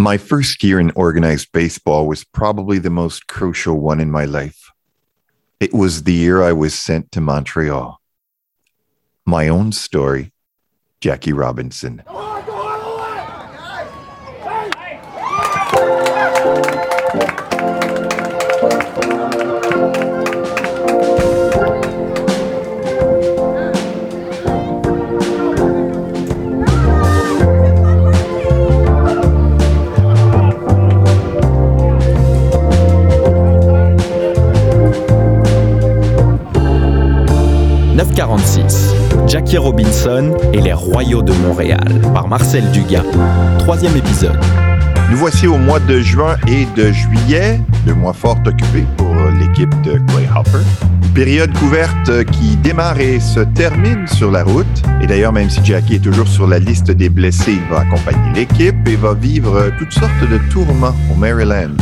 My first year in organized baseball was probably the most crucial one in my life. It was the year I was sent to Montreal. My own story, Jackie Robinson. Jackie Robinson et les Royaux de Montréal par Marcel Dugas. Troisième épisode. Nous voici au mois de juin et de juillet, deux mois fort occupés pour l'équipe de Clay Hopper. Période couverte qui démarre et se termine sur la route. Et d'ailleurs, même si Jackie est toujours sur la liste des blessés, il va accompagner l'équipe et va vivre toutes sortes de tourments au Maryland.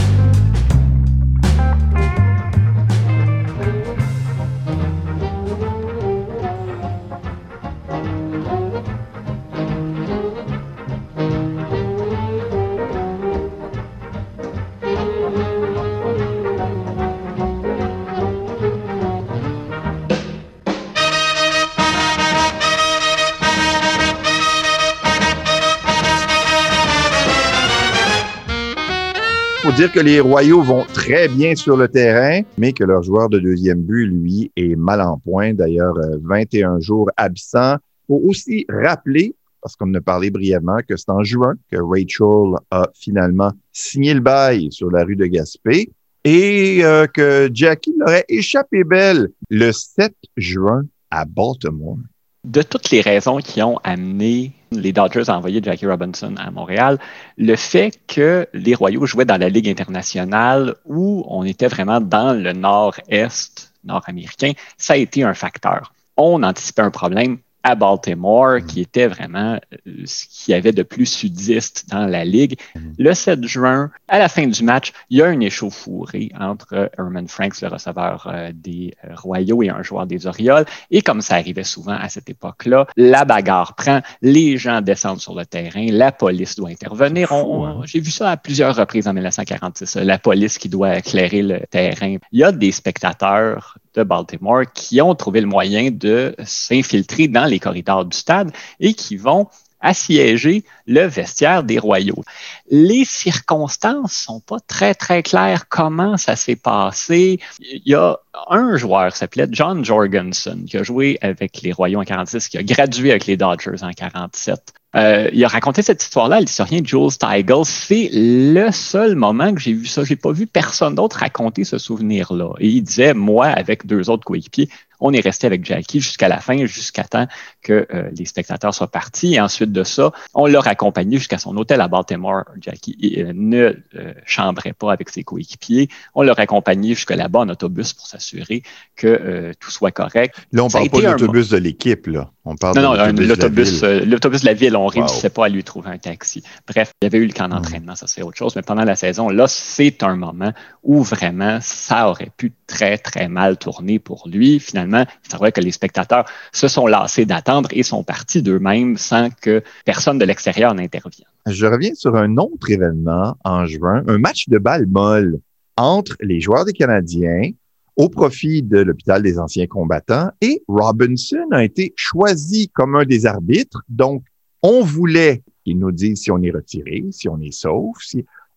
Dire que les Royaux vont très bien sur le terrain, mais que leur joueur de deuxième but, lui, est mal en point. D'ailleurs, 21 euh, jours absent. Faut aussi rappeler, parce qu'on a parlé brièvement, que c'est en juin que Rachel a finalement signé le bail sur la rue de Gaspé et euh, que Jackie l'aurait échappé belle le 7 juin à Baltimore. De toutes les raisons qui ont amené les Dodgers ont envoyé Jackie Robinson à Montréal, le fait que les Royaux jouaient dans la Ligue internationale où on était vraiment dans le nord-est nord-américain, ça a été un facteur. On anticipait un problème à Baltimore, mm. qui était vraiment euh, ce qu'il y avait de plus sudiste dans la ligue. Mm. Le 7 juin, à la fin du match, il y a une échauffourée entre Herman Franks, le receveur euh, des euh, Royaux, et un joueur des Orioles. Et comme ça arrivait souvent à cette époque-là, la bagarre prend, les gens descendent sur le terrain, la police doit intervenir. Hein. J'ai vu ça à plusieurs reprises en 1946, la police qui doit éclairer le terrain. Il y a des spectateurs de Baltimore qui ont trouvé le moyen de s'infiltrer dans les corridors du stade et qui vont assiéger le vestiaire des royaux. Les circonstances sont pas très, très claires comment ça s'est passé? Il y a un joueur qui s'appelait John Jorgensen qui a joué avec les royaux en 46, qui a gradué avec les Dodgers en 47. Euh, il a raconté cette histoire-là, l'historien Jules Steigel. C'est le seul moment que j'ai vu ça. J'ai pas vu personne d'autre raconter ce souvenir-là. Et il disait, moi, avec deux autres coéquipiers, on est resté avec Jackie jusqu'à la fin, jusqu'à temps que euh, les spectateurs soient partis. Et ensuite de ça, on l'a accompagné jusqu'à son hôtel à Baltimore. Jackie euh, ne euh, chambrait pas avec ses coéquipiers. On l'a accompagné jusqu'à là-bas en autobus pour s'assurer que tout soit correct. Là, on ne parle pas de l'autobus de l'équipe, là. On parle non, non, l'autobus de la ville. On ne réussissait pas à lui trouver un taxi. Bref, il y avait eu le camp d'entraînement, ça c'est autre chose. Mais pendant la saison, là, c'est un moment où vraiment ça aurait pu très, très mal tourner pour lui. Finalement, il vrai que les spectateurs se sont lassés d'attendre et sont partis d'eux-mêmes sans que personne de l'extérieur n'intervienne. Je reviens sur un autre événement en juin, un match de balle molle entre les joueurs des Canadiens au profit de l'hôpital des anciens combattants et Robinson a été choisi comme un des arbitres. Donc, on voulait qu'il nous dise si on est retiré, si on est sauf.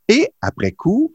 Et après coup,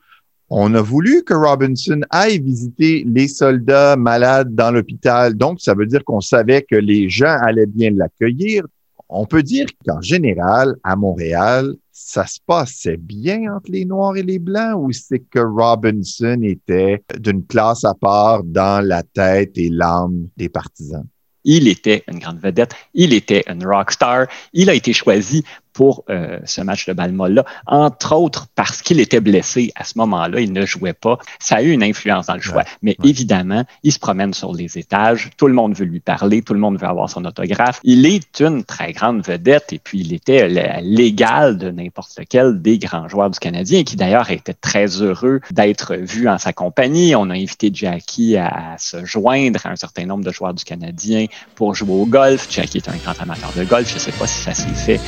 on a voulu que Robinson aille visiter les soldats malades dans l'hôpital. Donc, ça veut dire qu'on savait que les gens allaient bien l'accueillir. On peut dire qu'en général, à Montréal, ça se passait bien entre les Noirs et les Blancs ou c'est que Robinson était d'une classe à part dans la tête et l'âme des partisans? Il était une grande vedette, il était une rock star, il a été choisi pour euh, ce match de Balmol-là, entre autres parce qu'il était blessé à ce moment-là, il ne jouait pas. Ça a eu une influence dans le choix. Mais évidemment, il se promène sur les étages, tout le monde veut lui parler, tout le monde veut avoir son autographe. Il est une très grande vedette et puis il était l'égal de n'importe lequel des grands joueurs du Canadien qui d'ailleurs était très heureux d'être vu en sa compagnie. On a invité Jackie à, se joindre à un certain nombre de joueurs du Canadien pour jouer au golf. Jackie est un grand amateur de golf. Je ne sais pas si ça s'est fait.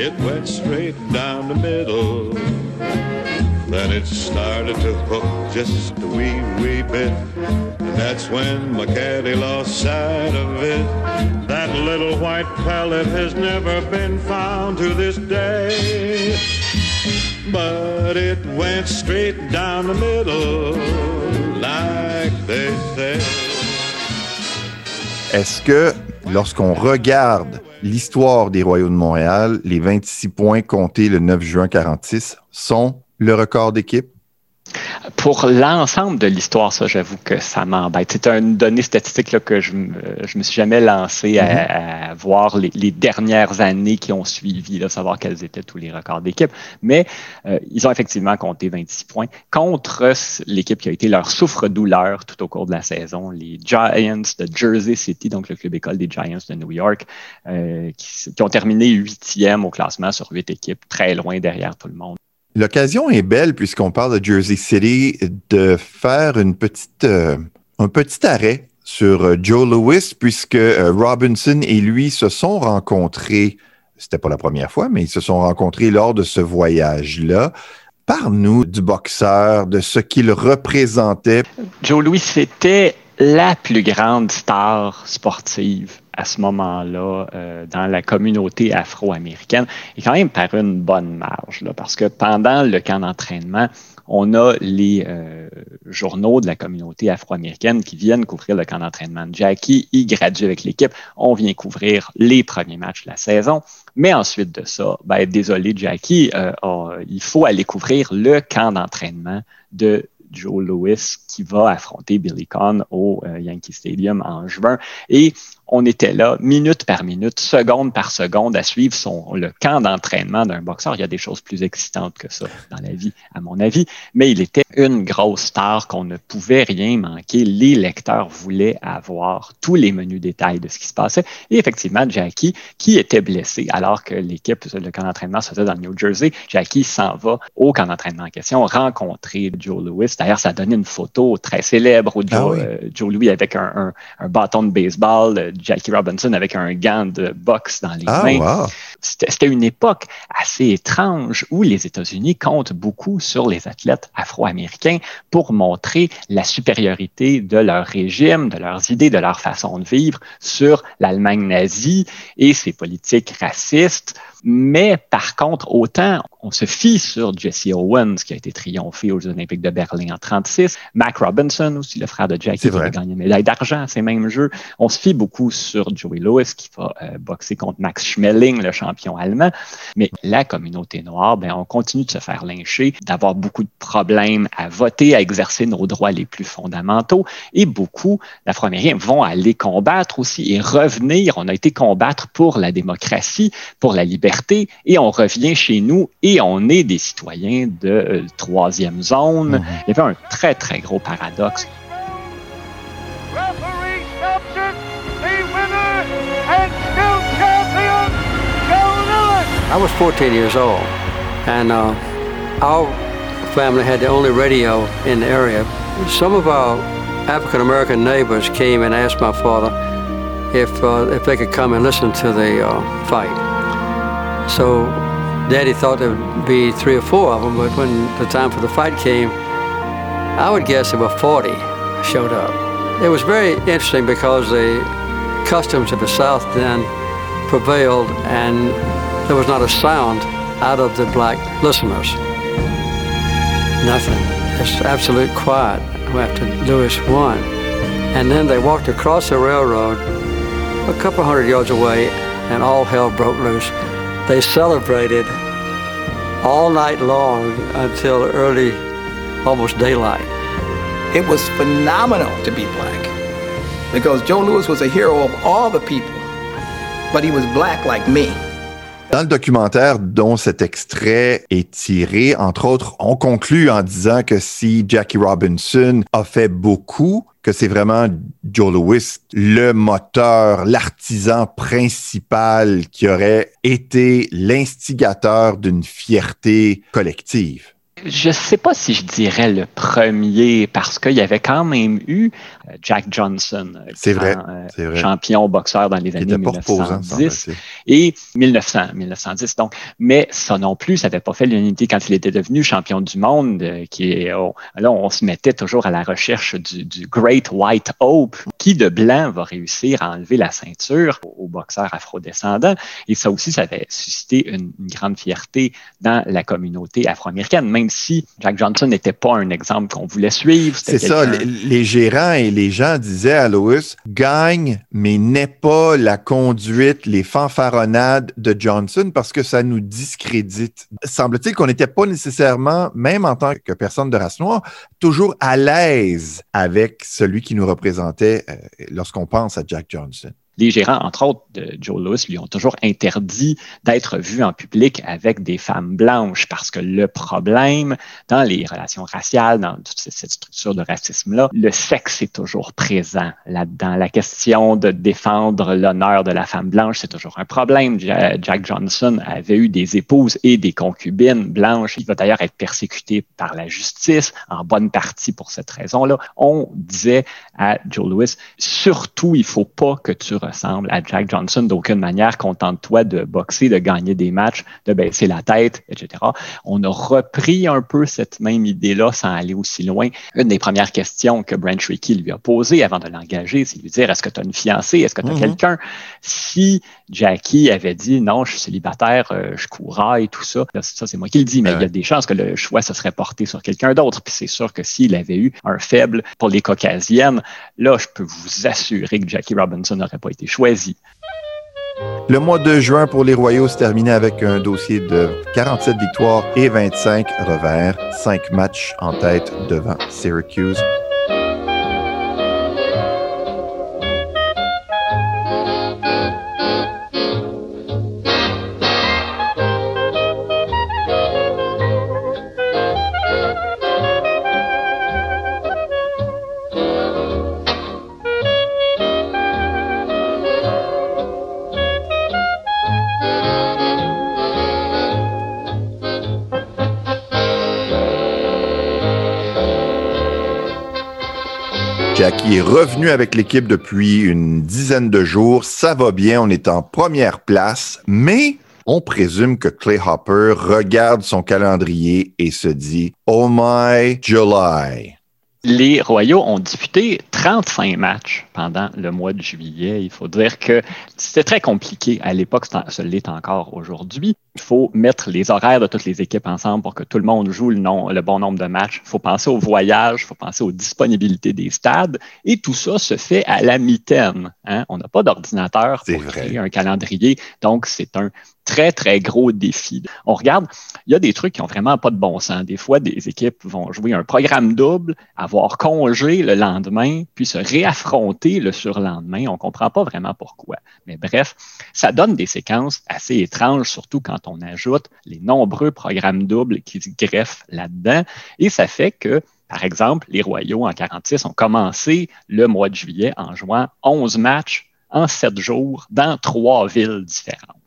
It went straight down the middle. Then it started to hook just a wee, wee bit. And that's when my caddy lost sight of it. That little white pellet has never been found to this day. But it went straight down the middle, like they say. Est-ce que lorsqu'on regarde l'histoire des Royaux de Montréal, les 26 points comptés le 9 juin 46 sont le record d'équipe? Pour l'ensemble de l'histoire, ça, j'avoue que ça m'embête. C'est une donnée statistique là, que je ne me suis jamais lancé à, mm-hmm. voir les, dernières années qui ont suivi, là, savoir quels étaient tous les records d'équipe. Mais euh, ils ont effectivement compté 26 points contre l'équipe qui a été leur souffre-douleur tout au cours de la saison, les Giants de Jersey City, donc le club école des Giants de New York, euh, qui, qui ont terminé huitième au classement sur huit équipes, très loin derrière tout le monde. L'occasion est belle, puisqu'on parle de Jersey City, de faire euh, un petit arrêt sur euh, Joe Lewis, puisque euh, Robinson et lui se sont rencontrés, c'était pas la première fois, mais ils se sont rencontrés lors de ce voyage-là. Parle-nous du boxeur, de ce qu'il représentait. Joe Louis, c'était la plus grande star sportive à ce moment-là euh, dans la communauté afro-américaine et quand même par une bonne marge, parce que pendant le camp d'entraînement, on a les euh, journaux de la communauté afro-américaine qui viennent couvrir le camp d'entraînement de Jackie. Il gradue avec l'équipe. On vient couvrir les premiers matchs de la saison. Mais ensuite de ça, ben, désolé Jackie, euh, il faut aller couvrir le camp d'entraînement de Joe Lewis qui va affronter Billy Conn au Yankee Stadium en juin. Et on était là, minute par minute, seconde par seconde, à suivre son, le camp d'entraînement d'un boxeur. Il y a des choses plus excitantes que ça dans la vie, à mon avis. Mais il était une grosse star qu'on ne pouvait rien manquer. Les lecteurs voulaient avoir tous les menus détails de ce qui se passait. Et effectivement, Jackie, qui était blessé alors que l'équipe, le camp d'entraînement se faisait dans le New Jersey, Jackie s'en va au camp d'entraînement en question rencontrer Joe Louis. D'ailleurs, ça a donné une photo très célèbre où Joe, ah euh, Joe Louis avec un, un bâton de baseball Jackie Robinson avec un gant de boxe dans les ah, mains. C'était une époque assez étrange où les États-Unis comptent beaucoup sur les athlètes afro-américains pour montrer la supériorité de leur régime, de leurs idées, de leur façon de vivre sur l'Allemagne nazie et ses politiques racistes. Mais par contre, autant on se fie sur Jesse Owens, qui a été triomphé aux olympiques de Berlin en 36, Mac Robinson aussi, le frère de Jackie, qui a gagné une médaille d'argent à ces mêmes Jeux. On se fie beaucoup sur Joey Lewis, qui va euh, boxer contre Max Schmeling, le champion allemand. Mais la communauté noire, ben, on continue de se faire lyncher, d'avoir beaucoup de problèmes à voter, à exercer nos droits les plus fondamentaux. Et beaucoup d'Afro-Américains vont aller combattre aussi et revenir. On a été combattre pour la démocratie, pour la liberté et on revient chez nous et on est des citoyens de euh, troisième zone. Mhm. Il y avait un très, très gros paradoxe. I was 14 years old, and uh, our family had the only radio in the area. Some of our African American neighbors came and asked my father if uh, if they could come and listen to the uh, fight. So Daddy thought there would be three or four of them, but when the time for the fight came, I would guess there were 40 showed up. It was very interesting because the customs of the South then prevailed and there was not a sound out of the black listeners. Nothing. It's absolute quiet after Lewis won. And then they walked across the railroad a couple hundred yards away and all hell broke loose. They celebrated all night long until early, almost daylight. It was phenomenal to be black because Joe Lewis was a hero of all the people, but he was black like me. Dans le documentaire dont cet extrait est tiré, entre autres, on conclut en disant que si Jackie Robinson a fait beaucoup, que c'est vraiment Joe Louis, le moteur, l'artisan principal qui aurait été l'instigateur d'une fierté collective. Je ne sais pas si je dirais le premier, parce qu'il y avait quand même eu euh, Jack Johnson, euh, c'est vrai, vrai, champion boxeur dans les années 1910 et 1900, 1910. Donc, mais ça non plus, ça n'avait pas fait l'unité quand il était devenu champion du monde. qui est, oh, là, on se mettait toujours à la recherche du, du, Great White Hope, qui de blanc va réussir à enlever la ceinture aux boxeurs afrodescendants. Et ça aussi, ça avait suscité une, une grande fierté dans la communauté afro-américaine, même si Jack Johnson n'était pas un exemple qu'on voulait suivre. C'est ça, les, gérants et les gens disaient à Lois, gagne, mais n'est pas la conduite, les fanfaronnades de Johnson parce que ça nous discrédite. Semble-t-il qu'on n'était pas nécessairement, même en tant que personne de race noire, toujours à l'aise avec celui qui nous représentait euh, lorsqu'on pense à Jack Johnson les gérants, entre autres, de Joe Louis, lui ont toujours interdit d'être vu en public avec des femmes blanches parce que le problème dans les relations raciales, dans toute cette structure de racisme-là, le sexe est toujours présent là-dedans. La question de défendre l'honneur de la femme blanche, c'est toujours un problème. Jack Johnson avait eu des épouses et des concubines blanches. Il va d'ailleurs être persécuté par la justice, en bonne partie pour cette raison-là. On disait à Joe Louis, surtout, il faut pas que tu ressemble à Jack Johnson d'aucune manière. Contente-toi de boxer, de gagner des matchs, de baisser la tête, etc. On a repris un peu cette même idée-là sans aller aussi loin. Une des premières questions que Brent Rickey lui a posées avant de l'engager, c'est de lui dire est-ce que tu as une fiancée, est-ce que tu as mm-hmm. quelqu'un? Si Jackie avait dit non, je suis célibataire, euh, je courrais et tout ça, ça c'est moi qui le dis, mais il y a des chances que le choix se serait porté sur quelqu'un d'autre. Puis c'est sûr que s'il avait eu un faible pour les caucasiennes, là, je peux vous assurer que Jackie Robinson n'aurait pas été choisi. Le mois de juin pour les Royaux se terminait avec un dossier de 47 victoires et 25 revers, 5 matchs en tête devant Syracuse. Qui est revenu avec l'équipe depuis une dizaine de jours. Ça va bien, on est en première place, mais on présume que Clay Hopper regarde son calendrier et se dit Oh my July les Royaux ont disputé 35 matchs pendant le mois de juillet. Il faut dire que c'était très compliqué à l'époque, ce l'est encore aujourd'hui. Il faut mettre les horaires de toutes les équipes ensemble pour que tout le monde joue le, le bon nombre de matchs. Il faut penser au voyage, il faut penser aux disponibilités des stades. Et tout ça se fait à la mitaine. Hein. On n'a pas d'ordinateur pour créer un calendrier. Donc, c'est un très, très gros défi. On regarde, il y a des trucs qui ont vraiment pas de bon sens. Des fois, des équipes vont jouer un programme double, avoir congé le lendemain, puis se réaffronter le surlendemain. On comprend pas vraiment pourquoi. Mais bref, ça donne des séquences assez étranges, surtout quand on ajoute les nombreux programmes doubles qui se greffent là-dedans. Et ça fait que par exemple, les Royaux en 46 ont commencé le mois de juillet en jouant 11 matchs en 7 jours dans trois villes différentes.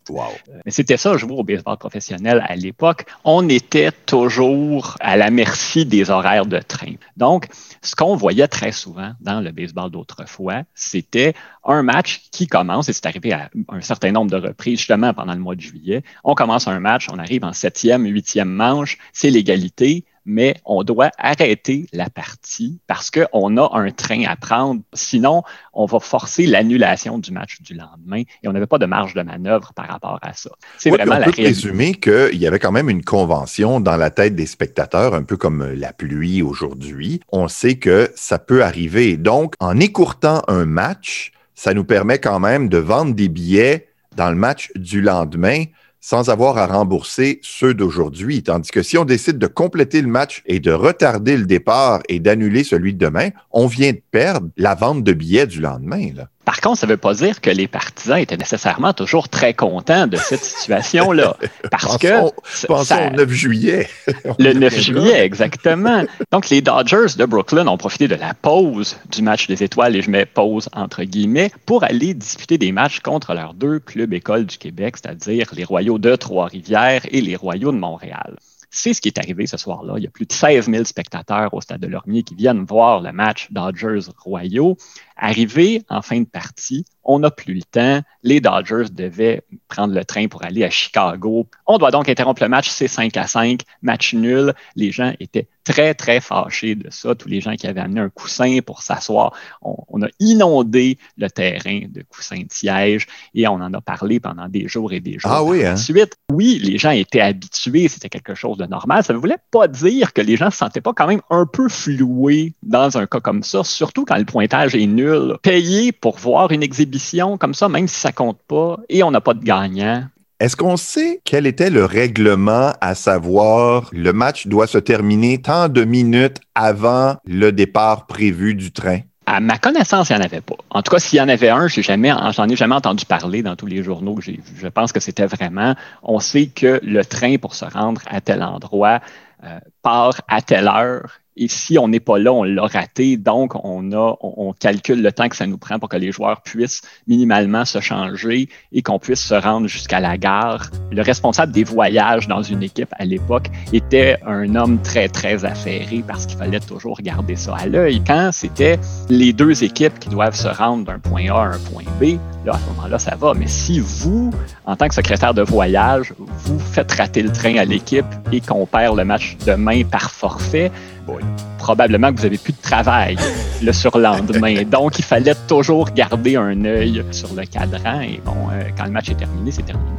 Mais c'était ça, jouer au baseball professionnel à l'époque. On était toujours à la merci des horaires de train. Donc, ce qu'on voyait très souvent dans le baseball d'autrefois, c'était un match qui commence, et c'est arrivé à un certain nombre de reprises justement pendant le mois de juillet. On commence un match, on arrive en septième, huitième manche, c'est l'égalité mais on doit arrêter la partie parce qu'on a un train à prendre. Sinon, on va forcer l'annulation du match du lendemain et on n'avait pas de marge de manœuvre par rapport à ça. C'est vraiment on la peut présumer qu'il y avait quand même une convention dans la tête des spectateurs, un peu comme la pluie aujourd'hui. On sait que ça peut arriver. Donc, en écourtant un match, ça nous permet quand même de vendre des billets dans le match du lendemain sans avoir à rembourser ceux d'aujourd'hui. Tandis que si on décide de compléter le match et de retarder le départ et d'annuler celui de demain, on vient de perdre la vente de billets du lendemain. Par contre, ça ne veut pas dire que les partisans étaient nécessairement toujours très contents de cette situation-là. Parce que. Pensons au 9 juillet. le 9 juillet, exactement. Donc, les Dodgers de Brooklyn ont profité de la pause du match des étoiles, et je mets pause entre guillemets, pour aller disputer des matchs contre leurs deux clubs écoles du Québec, c'est-à-dire les Royaux de Trois-Rivières et les Royaux de Montréal C'est ce qui est arrivé ce soir-là. Il y a plus de 16 000 spectateurs au stade de Lormier qui viennent voir le match Dodgers-Royaux. Arrivé en fin de partie, on n'a plus le temps. Les Dodgers devaient prendre le train pour aller à Chicago. On doit donc interrompre le match, c'est 5 à 5, match nul. Les gens étaient très, très fâchés de ça. Tous les gens qui avaient amené un coussin pour s'asseoir, on, a inondé le terrain de coussins de siège et on en a parlé pendant des jours et des jours. Ah oui, hein? Ensuite, oui, les gens étaient habitués, c'était quelque chose de normal. Ça ne voulait pas dire que les gens ne se sentaient pas quand même un peu floués dans un cas comme ça, surtout quand le pointage est nul. Payer pour voir une exhibition comme ça, même si ça compte pas, et on n'a pas de gagnant, est-ce qu'on sait quel était le règlement, à savoir le match doit se terminer tant de minutes avant le départ prévu du train? À ma connaissance, il n'y en avait pas. En tout cas, s'il y en avait un, je jamais, j'en ai jamais entendu parler dans tous les journaux que j'ai vus. Je pense que c'était vraiment, on sait que le train pour se rendre à tel endroit euh, part à telle heure et si on n'est pas là, on l'a raté. Donc, on, a, on, calcule le temps que ça nous prend pour que les joueurs puissent minimalement se changer et qu'on puisse se rendre jusqu'à la gare. Le responsable des voyages dans une équipe à l'époque était un homme très, très affairé parce qu'il fallait toujours garder ça à l'œil. Quand c'était les deux équipes qui doivent se rendre d'un point A à un point B, là, à ce moment-là, ça va. Mais si vous, en tant que secrétaire de voyage, vous faites rater le train à l'équipe et qu'on perd le match demain par forfait, probablement que vous n'avez plus de travail le surlendemain. Donc, il fallait toujours garder un œil sur le cadran. Et bon, euh, quand le match est terminé, c'est terminé.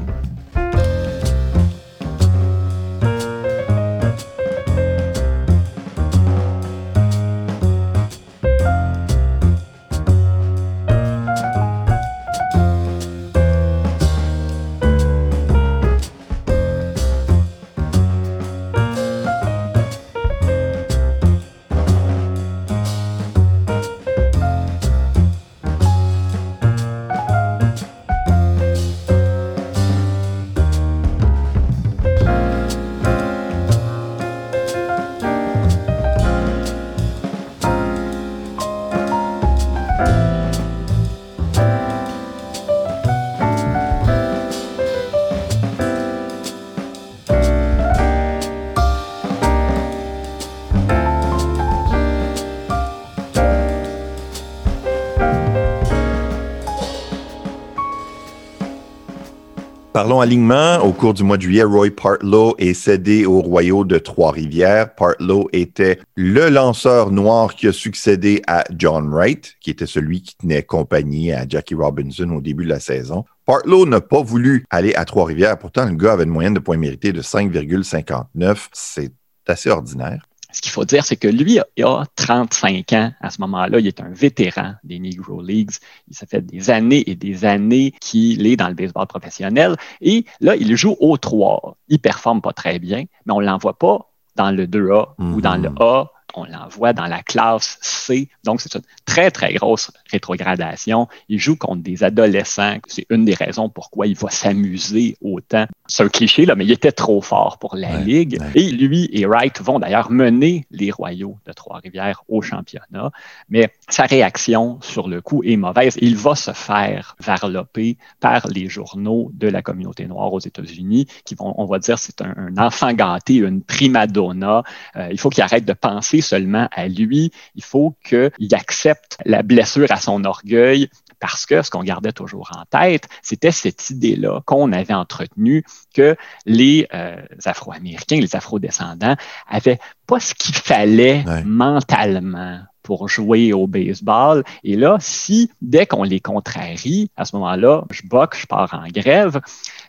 Parlons alignement. Au cours du mois de juillet, Roy Partlow est cédé au Royaux de Trois-Rivières. Partlow était le lanceur noir qui a succédé à John Wright, qui était celui qui tenait compagnie à Jackie Robinson au début de la saison. Partlow n'a pas voulu aller à Trois-Rivières. Pourtant, le gars avait une moyenne de points mérités de 5,59. C'est assez ordinaire. Ce qu'il faut dire, c'est que lui il a 35 ans à ce moment-là. Il est un vétéran des Negro Leagues. Il s'est fait des années et des années qu'il est dans le baseball professionnel. Et là, il joue au 3. Il performe pas très bien, mais on ne l'envoie pas dans le 2A ou dans le mm-hmm. A on l'envoie dans la classe C. Donc, c'est une très, très grosse rétrogradation. Il joue contre des adolescents. C'est une des raisons pourquoi il va s'amuser autant. C'est un cliché, là, mais il était trop fort pour la Ligue. Et lui et Wright vont d'ailleurs mener les Royaux de Trois-Rivières au championnat. Mais sa réaction sur le coup est mauvaise. Il va se faire varloper par les journaux de la communauté noire aux États-Unis qui vont, on va dire, c'est un, enfant gâté, une prima donna. Euh, il faut qu'il arrête de penser seulement à lui. Il faut qu'il accepte la blessure à son orgueil parce que ce qu'on gardait toujours en tête, c'était cette idée-là qu'on avait entretenue que les euh, Afro-Américains, les Afro-descendants avaient pas ce qu'il fallait mentalement pour jouer au baseball. Et là, si dès qu'on les contrarie, à ce moment-là, je boque, je pars en grève,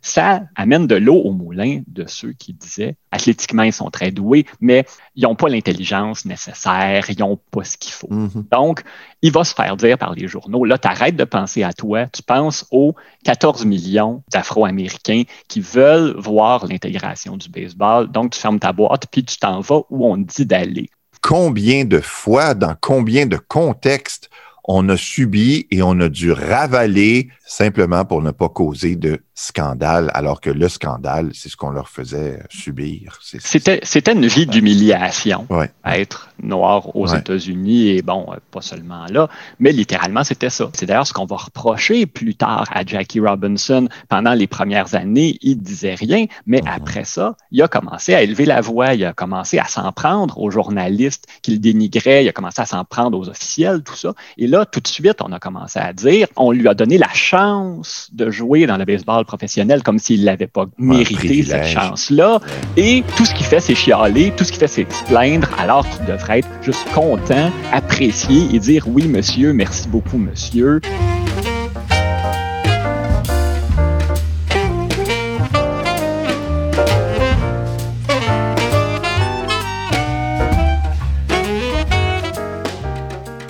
ça amène de l'eau au moulin de ceux qui disaient athlétiquement, ils sont très doués, mais ils n'ont pas l'intelligence nécessaire, ils n'ont pas ce qu'il faut. Mm-hmm. Donc, il va se faire dire par les journaux, là, tu arrêtes de penser à toi, tu penses aux 14 millions d'Afro-Américains qui veulent voir l'intégration du baseball, donc tu fermes ta boîte, puis tu t'en vas où on te dit d'aller combien de fois, dans combien de contextes on a subi et on a dû ravaler simplement pour ne pas causer de scandale, alors que le scandale, c'est ce qu'on leur faisait subir. C'est- C'était, une vie d'humiliation, Ouais. être noir aux Ouais. États-Unis, et bon, euh, pas seulement là, mais littéralement, c'était ça. C'est d'ailleurs ce qu'on va reprocher plus tard à Jackie Robinson. Pendant les premières années, il disait rien, mais après ça, il a commencé à élever la voix, il a commencé à s'en prendre aux journalistes qu'il dénigrait, il a commencé à s'en prendre aux officiels, tout ça. Et là, tout de suite, on a commencé à dire, on lui a donné la chance de jouer dans le baseball professionnel comme s'il l'avait pas mérité, cette chance-là. Et tout ce qu'il fait, c'est chialer, tout ce qu'il fait, c'est se plaindre, alors qu'il devrait être juste content, apprécier et dire oui, monsieur, merci beaucoup, monsieur.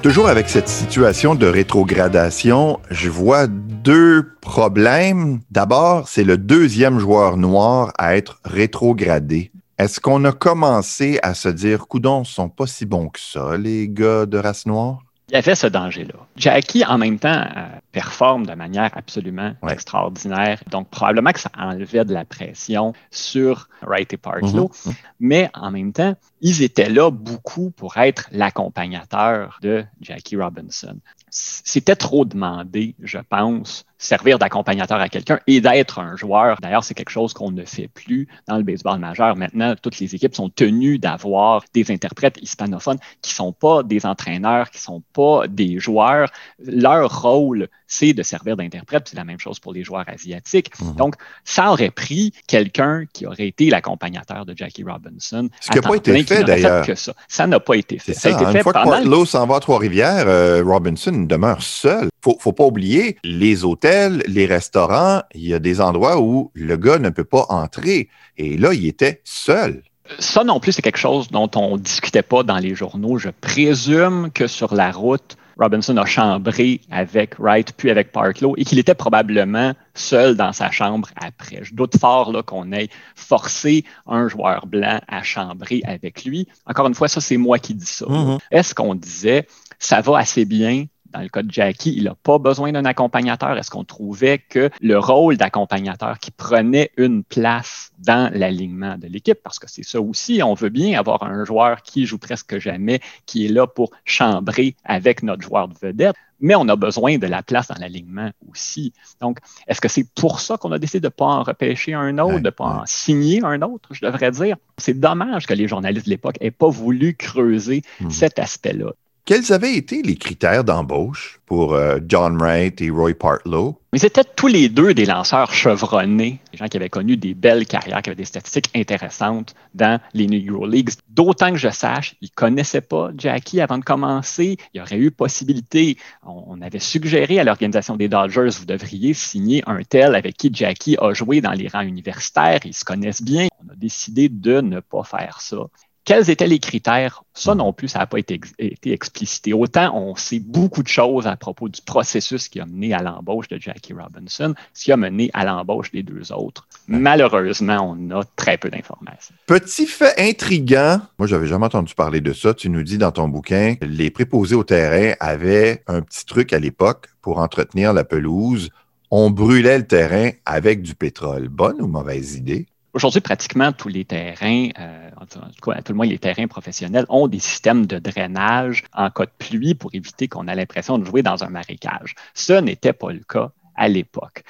Toujours avec cette situation de rétrogradation, je vois deux problèmes. D'abord, c'est le deuxième joueur noir à être rétrogradé. Est-ce qu'on a commencé à se dire, coudons, sont pas si bons que ça, les gars de race noire? Il y avait ce danger-là. Jackie, en même temps, euh, performe de manière absolument Ouais. extraordinaire. Donc, probablement que ça enlevait de la pression sur Wright et Partlow. Mhm. Mais en même temps, ils étaient là beaucoup pour être l'accompagnateur de Jackie Robinson. C'était trop demandé, je pense, servir d'accompagnateur à quelqu'un et d'être un joueur. D'ailleurs, c'est quelque chose qu'on ne fait plus dans le baseball majeur. Maintenant, toutes les équipes sont tenues d'avoir des interprètes hispanophones qui sont pas des entraîneurs, qui sont pas des joueurs. Leur rôle, c'est de servir d'interprète. C'est la même chose pour les joueurs asiatiques. Mhm. Donc, ça aurait pris quelqu'un qui aurait été l'accompagnateur de Jackie Robinson. Ce qui a à pas été fait, d'ailleurs. ça. N'a pas été fait. Ça, ça. a été hein. fait Une fois que Partlow s'en va à Trois-Rivières, euh, Robinson demeure seul. Faut, faut pas oublier les hôtels, les restaurants. Il y a des endroits où le gars ne peut pas entrer. Et là, il était seul. Ça non plus, c'est quelque chose dont on discutait pas dans les journaux. Je présume que sur la route, Robinson a chambré avec Wright puis avec Partlow et qu'il était probablement seul dans sa chambre après. Je doute fort là, qu'on ait forcé un joueur blanc à chambrer avec lui. Encore une fois, ça, c'est moi qui dis ça. Mhm. Est-ce qu'on disait ça va assez bien? Dans le cas de Jackie, il n'a pas besoin d'un accompagnateur. Est-ce qu'on trouvait que le rôle d'accompagnateur qui prenait une place dans l'alignement de l'équipe, parce que c'est ça aussi, on veut bien avoir un joueur qui joue presque jamais, qui est là pour chambrer avec notre joueur de vedette, mais on a besoin de la place dans l'alignement aussi. Donc, est-ce que c'est pour ça qu'on a décidé de ne pas en repêcher un autre, de ne pas en signer un autre, je devrais dire? C'est dommage que les journalistes de l'époque n'aient pas voulu creuser Mhm. cet aspect-là. Quels avaient été les critères d'embauche pour euh, John Wright et Roy Partlow? Mais c'était tous les deux des lanceurs chevronnés, des gens qui avaient connu des belles carrières, qui avaient des statistiques intéressantes dans les Negro Leagues. D'autant que je sache, ils ne connaissaient pas Jackie avant de commencer. Il y aurait eu possibilité. On avait suggéré à l'organisation des Dodgers, vous devriez signer un tel avec qui Jackie a joué dans les rangs universitaires. Ils se connaissent bien. On a décidé de ne pas faire ça. Quels étaient les critères? Ça non plus, ça n'a pas été, ex- été explicité. Autant on sait beaucoup de choses à propos du processus qui a mené à l'embauche de Jackie Robinson, ce qui a mené à l'embauche des deux autres. Malheureusement, on a très peu d'informations. Petit fait intriguant, moi j'avais jamais entendu parler de ça. Tu nous dis dans ton bouquin, les préposés au terrain avaient un petit truc à l'époque pour entretenir la pelouse. On brûlait le terrain avec du pétrole. Bonne ou mauvaise idée? Aujourd'hui, pratiquement tous les terrains, euh, en tout cas, à tout le moins les terrains professionnels, ont des systèmes de drainage en cas de pluie pour éviter qu'on a l'impression de jouer dans un marécage. Ce n'était pas le cas à l'époque.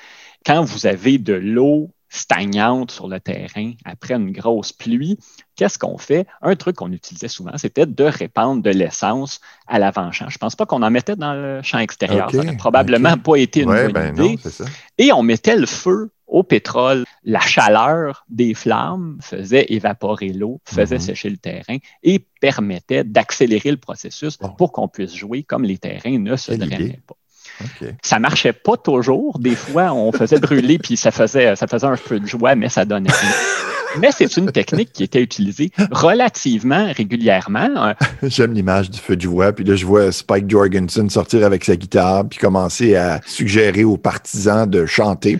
Quand vous avez de l'eau stagnante sur le terrain après une grosse pluie, qu'est-ce qu'on fait? Un truc qu'on utilisait souvent, c'était de répandre de l'essence à l'avant-champ. Je ne pense pas qu'on en mettait dans le champ extérieur. Ça n'aurait probablement pas été une Ouais, bonne ben idée non, ça. et on mettait le feu au pétrole. La chaleur des flammes faisait évaporer l'eau, faisait Mhm. sécher le terrain et permettait d'accélérer le processus Bon. pour qu'on puisse jouer comme les terrains ne se drainaient pas. OK. Ça marchait pas toujours. Des fois, on faisait brûler puis ça faisait, ça faisait un feu de joie, mais ça donnait rien. Mais c'est une technique qui était utilisée relativement régulièrement. Euh, J'aime l'image du feu de joie. Puis là, je vois Spike Jorgensen sortir avec sa guitare puis commencer à suggérer aux partisans de chanter.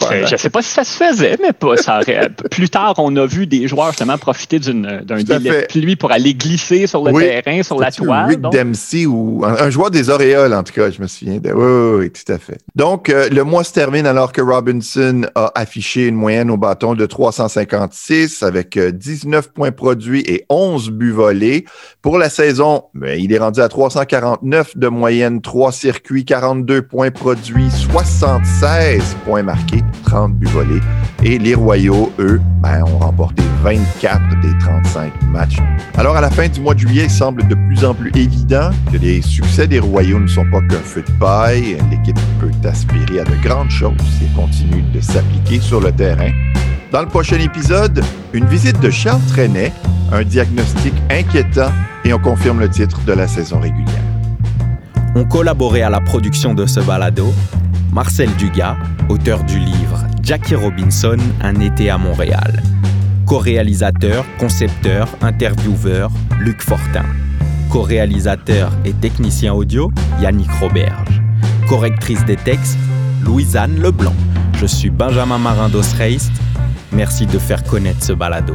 Je ne sais pas si ça se faisait, mais pas. Ça plus tard, on a vu des joueurs justement profiter d'un délai de pluie pour aller glisser sur le terrain, sur la toile. Rick Dempsey ou un, joueur des Auréoles, en tout cas, je me souviens. De... Oui, oui, tout à fait. Donc, euh, le mois se termine alors que Robinson a affiché une moyenne au bâton de 356 avec 19 euh, points produits et 11 buts volés. Pour la saison, ben, il est rendu à 349 de moyenne, 3 circuits, 42 points produits, 76 points marqués, 30 buts. Et les Royaux, eux, ben, ont remporté 24 des 35 matchs. Alors, à la fin du mois de juillet, il semble de plus en plus évident que les succès des Royaux ne sont pas qu'un feu de paille. L'équipe peut aspirer à de grandes choses elle continue de s'appliquer sur le terrain. Dans le prochain épisode, une visite de Charles Trenet, un diagnostic inquiétant et on confirme le titre de la saison régulière. On collaboré à la production de ce balado Marcel Dugas, auteur du livre Jackie Robinson, Un été à Montréal. Co-réalisateur, concepteur, intervieweur, Luc Fortin. Co-réalisateur et technicien audio, Yannick Roberge. Correctrice des textes, Louisanne Leblanc. Je suis Benjamin Marin d'Osreist. Merci de faire connaître ce balado.